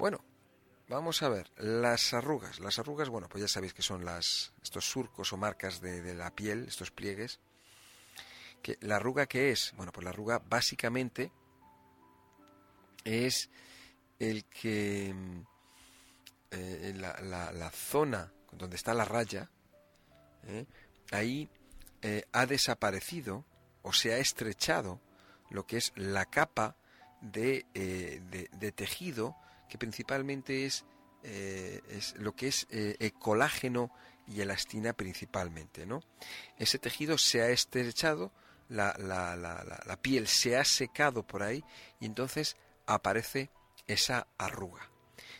Bueno, vamos a ver, las arrugas. Las arrugas, bueno, pues ya sabéis que son estos surcos o marcas de, la piel, estos pliegues. ¿La arruga qué es? Bueno, pues la arruga básicamente es el que eh, la, zona donde está la raya, ¿eh? ahí eh, ha desaparecido o se ha estrechado lo que es la capa de tejido que principalmente es, eh, es lo que es eh, colágeno y elastina principalmente, ¿no? Ese tejido se ha estrechado, la, la, la, la, piel se ha secado por ahí y entonces aparece esa arruga.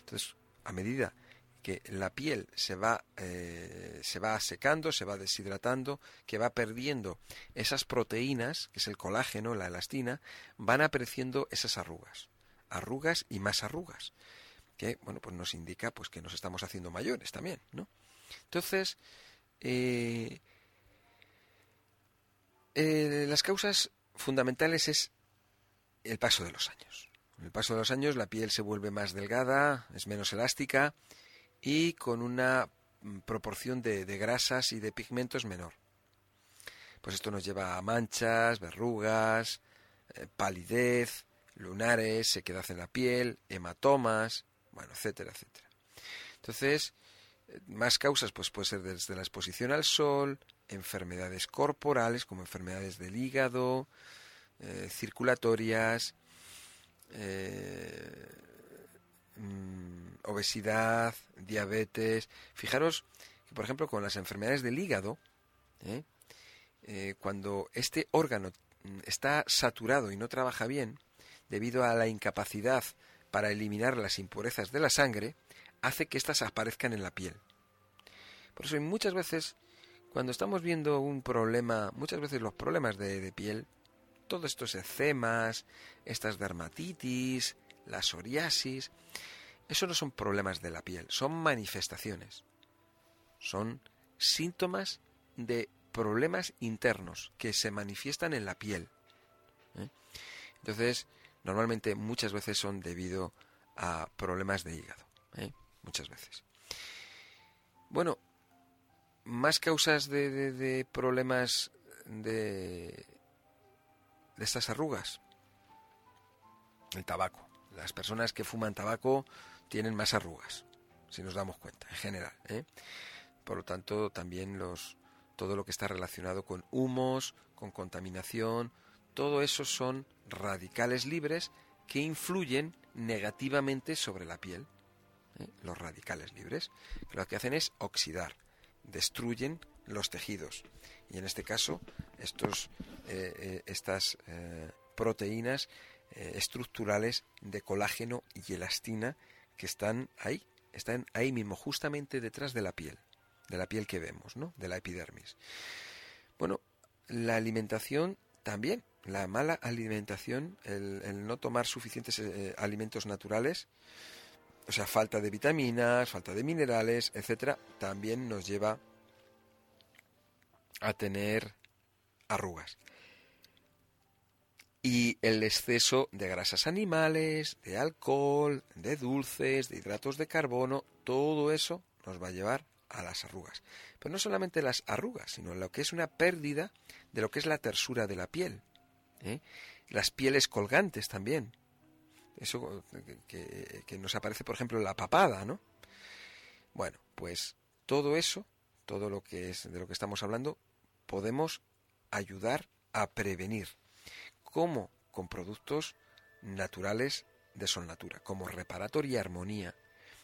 Entonces, a medida que la piel se va, eh, se va secando, se va deshidratando, que va perdiendo esas proteínas, que es el colágeno, la elastina, van apareciendo esas arrugas. Arrugas y más arrugas. Que, bueno, pues nos indica pues que nos estamos haciendo mayores también, ¿no? Entonces, eh, eh, las causas fundamentales es el paso de los años. Con el paso de los años la piel se vuelve más delgada, es menos elástica y con una proporción de, de, grasas y de pigmentos menor. Pues esto nos lleva a manchas, verrugas, eh, palidez, lunares, sequedad en la piel, hematomas, bueno, etcétera, etcétera. Entonces, más causas pues puede ser desde la exposición al sol, enfermedades corporales como enfermedades del hígado, eh, circulatorias, eh, mmm, obesidad, diabetes. Fijaros que, por ejemplo, con las enfermedades del hígado, ¿eh? Cuando este órgano está saturado y no trabaja bien, debido a la incapacidad para eliminar las impurezas de la sangre, hace que éstas aparezcan en la piel. Por eso muchas veces, cuando estamos viendo un problema, muchas veces los problemas de, de piel, todos estos eczemas, estas dermatitis, la psoriasis, eso no son problemas de la piel, son manifestaciones. Son síntomas de problemas internos que se manifiestan en la piel. ¿eh? Entonces, normalmente muchas veces son debido a problemas de hígado. ¿eh? Muchas veces. Bueno, más causas de, problemas de, de estas arrugas. El tabaco. Las personas que fuman tabaco tienen más arrugas, si nos damos cuenta, en general. ¿eh? Por lo tanto, también los, todo lo que está relacionado con humos, con contaminación, todo eso son radicales libres que influyen negativamente sobre la piel. ¿eh? Los radicales libres, lo que hacen es oxidar, destruyen los tejidos. Y en este caso, estos, eh, eh, estas proteínas estructurales de colágeno y elastina que están ahí, están ahí mismo, justamente detrás de la piel, de la piel que vemos, ¿no? De la epidermis. Bueno, la alimentación también, la mala alimentación, el, no tomar suficientes eh, alimentos naturales, o sea, falta de vitaminas, falta de minerales, etcétera, también nos lleva a tener arrugas. Y el exceso de grasas animales, de alcohol, de dulces, de hidratos de carbono, todo eso nos va a llevar a las arrugas. Pero no solamente las arrugas, sino lo que es una pérdida de lo que es la tersura de la piel. ¿eh? Las pieles colgantes también. Eso que, nos aparece, por ejemplo, la papada, ¿no? Bueno, pues todo eso, todo lo que es de lo que estamos hablando, podemos ayudar a prevenir como con productos naturales de Solnatura, como Reparator y Armonía.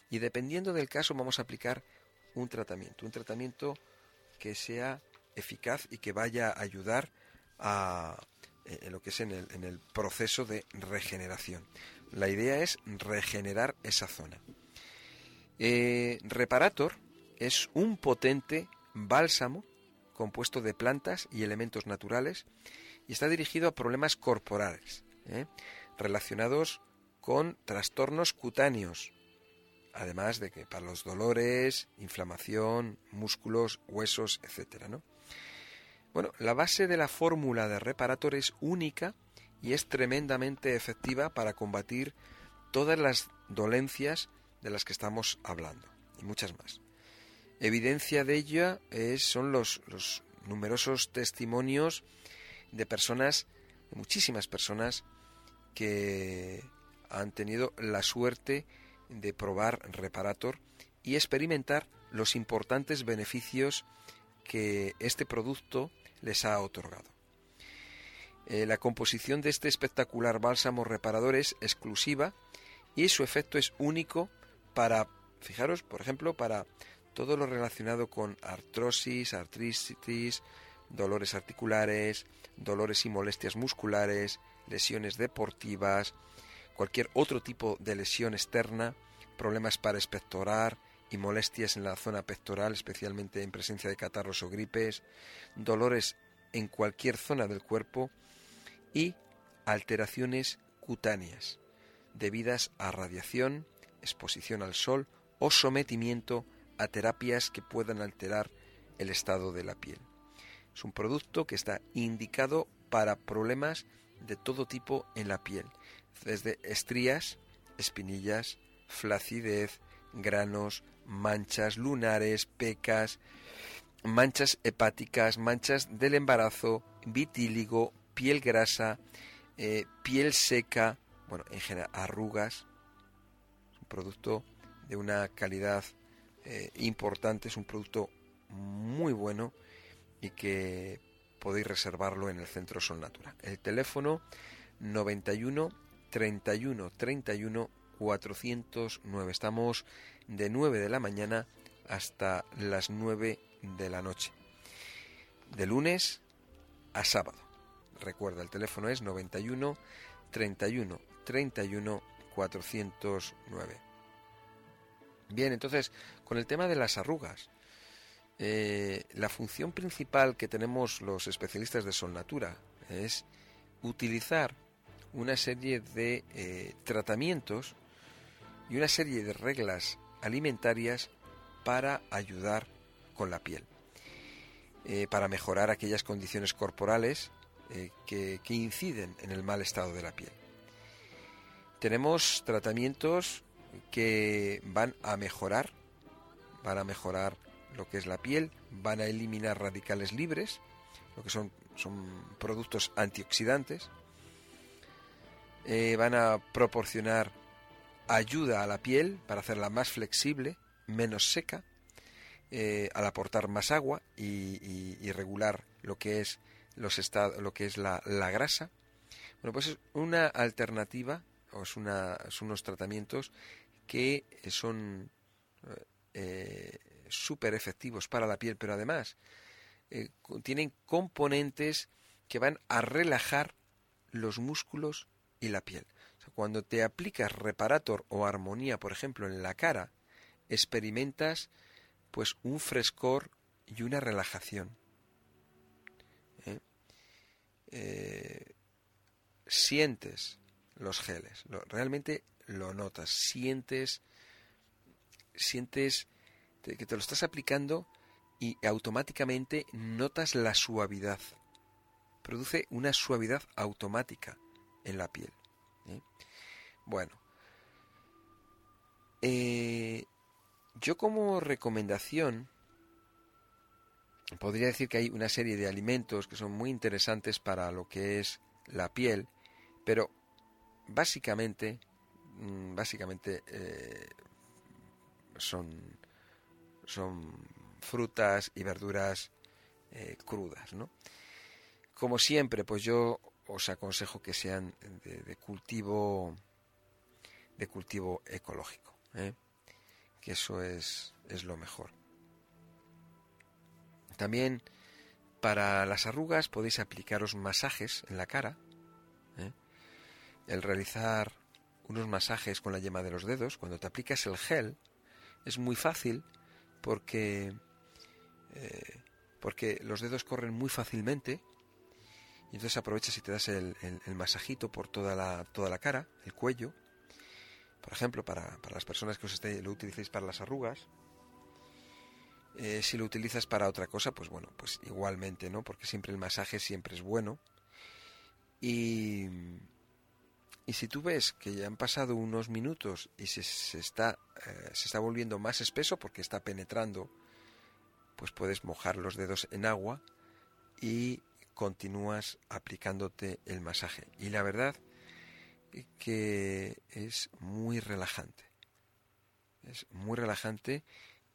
Y dependiendo del caso vamos a aplicar un tratamiento, un tratamiento que sea eficaz y que vaya a ayudar a eh, en lo que es en el, en el proceso de regeneración. La idea es regenerar esa zona. Eh, Reparator es un potente bálsamo compuesto de plantas y elementos naturales y está dirigido a problemas corporales ¿eh? relacionados con trastornos cutáneos, además de que para los dolores, inflamación, músculos, huesos, etcétera, ¿no? Bueno, la base de la fórmula de Reparator es única y es tremendamente efectiva para combatir todas las dolencias de las que estamos hablando y muchas más. Evidencia de ello es, son los, los numerosos testimonios de personas, de muchísimas personas, que han tenido la suerte de probar Reparator y experimentar los importantes beneficios que este producto les ha otorgado. Eh, la composición de este espectacular bálsamo reparador es exclusiva y su efecto es único para, fijaros, por ejemplo, para todo lo relacionado con artrosis, artritis, dolores articulares, dolores y molestias musculares, lesiones deportivas, cualquier otro tipo de lesión externa, problemas para expectorar y molestias en la zona pectoral, especialmente en presencia de catarros o gripes, dolores en cualquier zona del cuerpo y alteraciones cutáneas debidas a radiación, exposición al sol o sometimiento a terapias que puedan alterar el estado de la piel. Es un producto que está indicado para problemas de todo tipo en la piel, desde estrías, espinillas, flacidez, granos, manchas lunares, pecas, manchas hepáticas, manchas del embarazo, vitíligo, piel grasa, eh, piel seca, bueno, en general, arrugas. Un producto de una calidad eh, importante, es un producto muy bueno y que podéis reservarlo en el Centro Sol Natura. El teléfono 91 31 31 409. Estamos de 9 de la mañana hasta las 9 de la noche. De lunes a sábado. Recuerda, el teléfono es 91 31 31 409. Bien, entonces, con el tema de las arrugas, eh, la función principal que tenemos los especialistas de Solnatura es utilizar una serie de eh, tratamientos y una serie de reglas alimentarias para ayudar con la piel, eh, para mejorar aquellas condiciones corporales que, que inciden en el mal estado de la piel. Tenemos tratamientos que van a mejorar, van a mejorar lo que es la piel, van a eliminar radicales libres, lo que son, son productos antioxidantes, eh, van a proporcionar ayuda a la piel para hacerla más flexible, menos seca, eh, al aportar más agua y, regular lo que es los lo que es la, grasa. Bueno, pues es una alternativa es, una, son unos tratamientos que son eh, súper efectivos para la piel, pero además tienen componentes que van a relajar los músculos y la piel. cuando te aplicas reparator o armonía, por ejemplo, en la cara, experimentas pues un frescor y una relajación. ¿eh? sientes los geles. realmente lo notas, sientes, sientes que te lo estás aplicando y automáticamente notas la suavidad. Produce una suavidad automática en la piel. Bueno, eh, yo como recomendación podría decir que hay una serie de alimentos que son muy interesantes para lo que es la piel, pero básicamente, mm, básicamente eh, son, son frutas y verduras eh, crudas, ¿no? Como siempre, pues yo os aconsejo que sean de, cultivo de cultivo ecológico, ¿eh? que eso es, es lo mejor. También para las arrugas podéis aplicaros masajes en la cara, el realizar unos masajes con la yema de los dedos, cuando te aplicas el gel, es muy fácil porque, eh, porque los dedos corren muy fácilmente y entonces aprovechas y te das el, masajito por toda la, toda la cara, el cuello. Por ejemplo, para, las personas que os lo utilicéis para las arrugas. Eh, si lo utilizas para otra cosa, pues bueno, pues igualmente, ¿no? Porque siempre el masaje siempre es bueno. Y, Y si tú ves que ya han pasado unos minutos y se, se está, eh, se está volviendo más espeso porque está penetrando, pues puedes mojar los dedos en agua y continúas aplicándote el masaje. Y la verdad que es muy relajante. Es muy relajante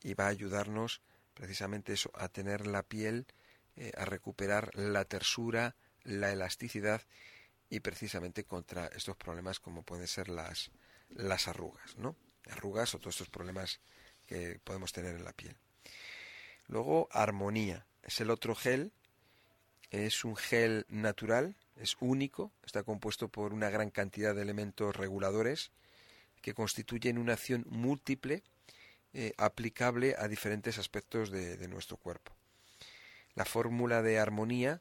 y va a ayudarnos precisamente eso, a tener la piel, eh, a recuperar la tersura, la elasticidad y precisamente contra estos problemas como pueden ser las, las arrugas, ¿no? Arrugas o todos estos problemas que podemos tener en la piel. Luego, armonía. Es el otro gel. Es un gel natural, es único, está compuesto por una gran cantidad de elementos reguladores que constituyen una acción múltiple eh, aplicable a diferentes aspectos de nuestro cuerpo. La fórmula de armonía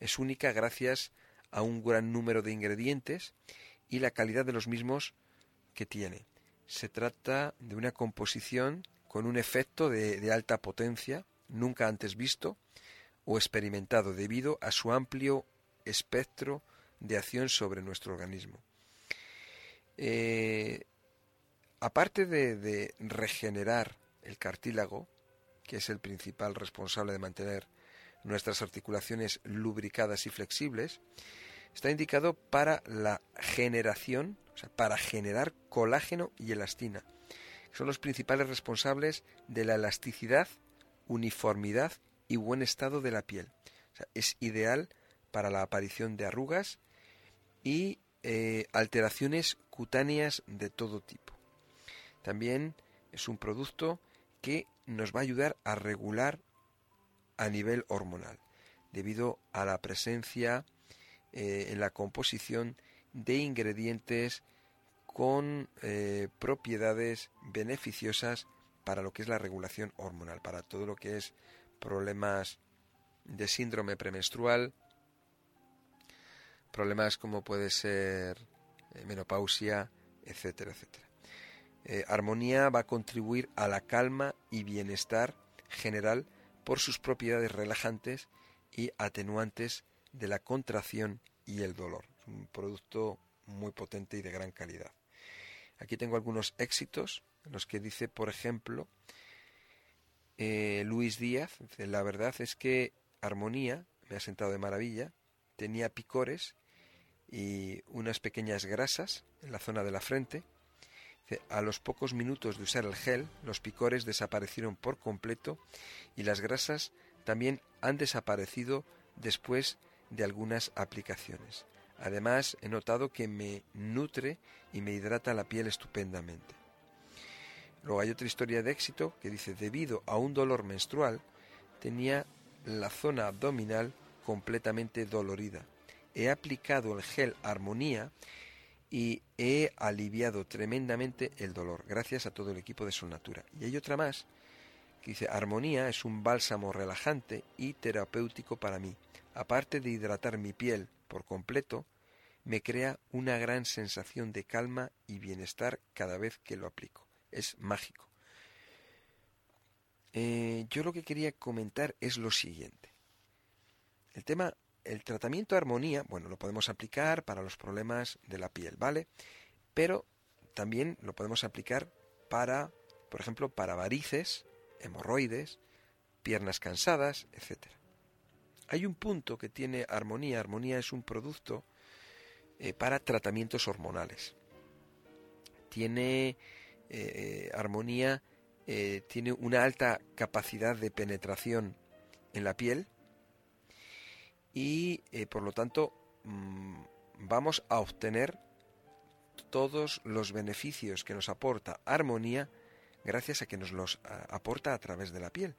es única gracias a un gran número de ingredientes y la calidad de los mismos que tiene. Se trata de una composición con un efecto de, alta potencia, nunca antes visto o experimentado debido a su amplio espectro de acción sobre nuestro organismo. Eh, aparte de, regenerar el cartílago, que es el principal responsable de mantener nuestras articulaciones lubricadas y flexibles, está indicado para la generación, o sea, para generar colágeno y elastina. son los principales responsables de la elasticidad, uniformidad y buen estado de la piel. es ideal para la aparición de arrugas y eh, alteraciones cutáneas de todo tipo. También es un producto que nos va a ayudar a regular a nivel hormonal, debido a la presencia eh, en la composición de ingredientes con eh, propiedades beneficiosas para lo que es la regulación hormonal, para todo lo que es problemas de síndrome premenstrual, problemas como puede ser eh, menopausia, etcétera, etcétera. armonía va a contribuir a la calma y bienestar general por sus propiedades relajantes y atenuantes de la contracción y el dolor. Un producto muy potente y de gran calidad. Aquí tengo algunos éxitos en los que dice, por ejemplo, eh, Luis Díaz, la verdad es que Armonía me ha sentado de maravilla, tenía picores y unas pequeñas grasas en la zona de la frente, a los pocos minutos de usar el gel, los picores desaparecieron por completo y las grasas también han desaparecido después de algunas aplicaciones. Además, he notado que me nutre y me hidrata la piel estupendamente. Luego hay otra historia de éxito que dice, debido a un dolor menstrual, tenía la zona abdominal completamente dolorida. He aplicado el gel Armonía y he aliviado tremendamente el dolor, gracias a todo el equipo de Solnatura. Y hay otra más que dice, Armonía es un bálsamo relajante y terapéutico para mí. Aparte de hidratar mi piel por completo, me crea una gran sensación de calma y bienestar cada vez que lo aplico. Es mágico. Eh, yo lo que quería comentar es lo siguiente. El tema el tratamiento de armonía, bueno, lo podemos aplicar para los problemas de la piel, ¿vale? Pero también lo podemos aplicar para, por ejemplo, para varices, hemorroides, piernas cansadas, etc. Hay un punto que tiene armonía. Armonía es un producto eh, para tratamientos hormonales. Tiene eh, eh, armonía, tiene una alta capacidad de penetración en la piel y eh, por lo tanto mm, vamos a obtener todos los beneficios que nos aporta armonía gracias a que nos los aporta a través de la piel,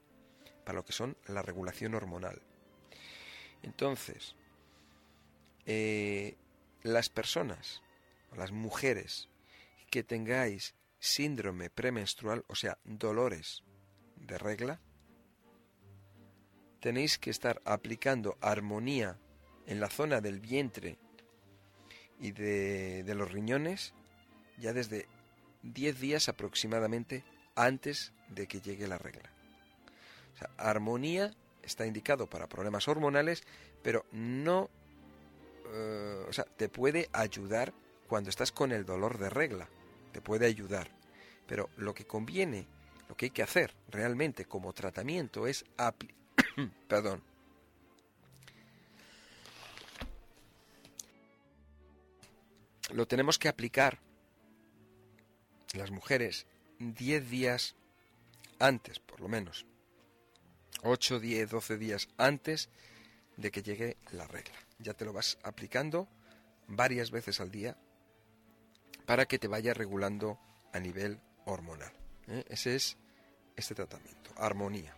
para lo que son la regulación hormonal. Entonces, eh, las personas, las mujeres que tengáis síndrome premenstrual, o sea, dolores de regla, tenéis que estar aplicando armonía en la zona del vientre y de, los riñones ya desde 10 días aproximadamente antes de que llegue la regla. Armonía está indicado para problemas hormonales, pero no... Eh, o sea, te puede ayudar cuando estás con el dolor de regla. Te puede ayudar. Pero lo que conviene, lo que hay que hacer realmente como tratamiento es perdón. Lo tenemos que aplicar las mujeres 10 días antes, por lo menos. 8, 10, 12 días antes de que llegue la regla. Ya te lo vas aplicando varias veces al día para que te vaya regulando a nivel hormonal. ¿eh? Ese es este tratamiento, armonía.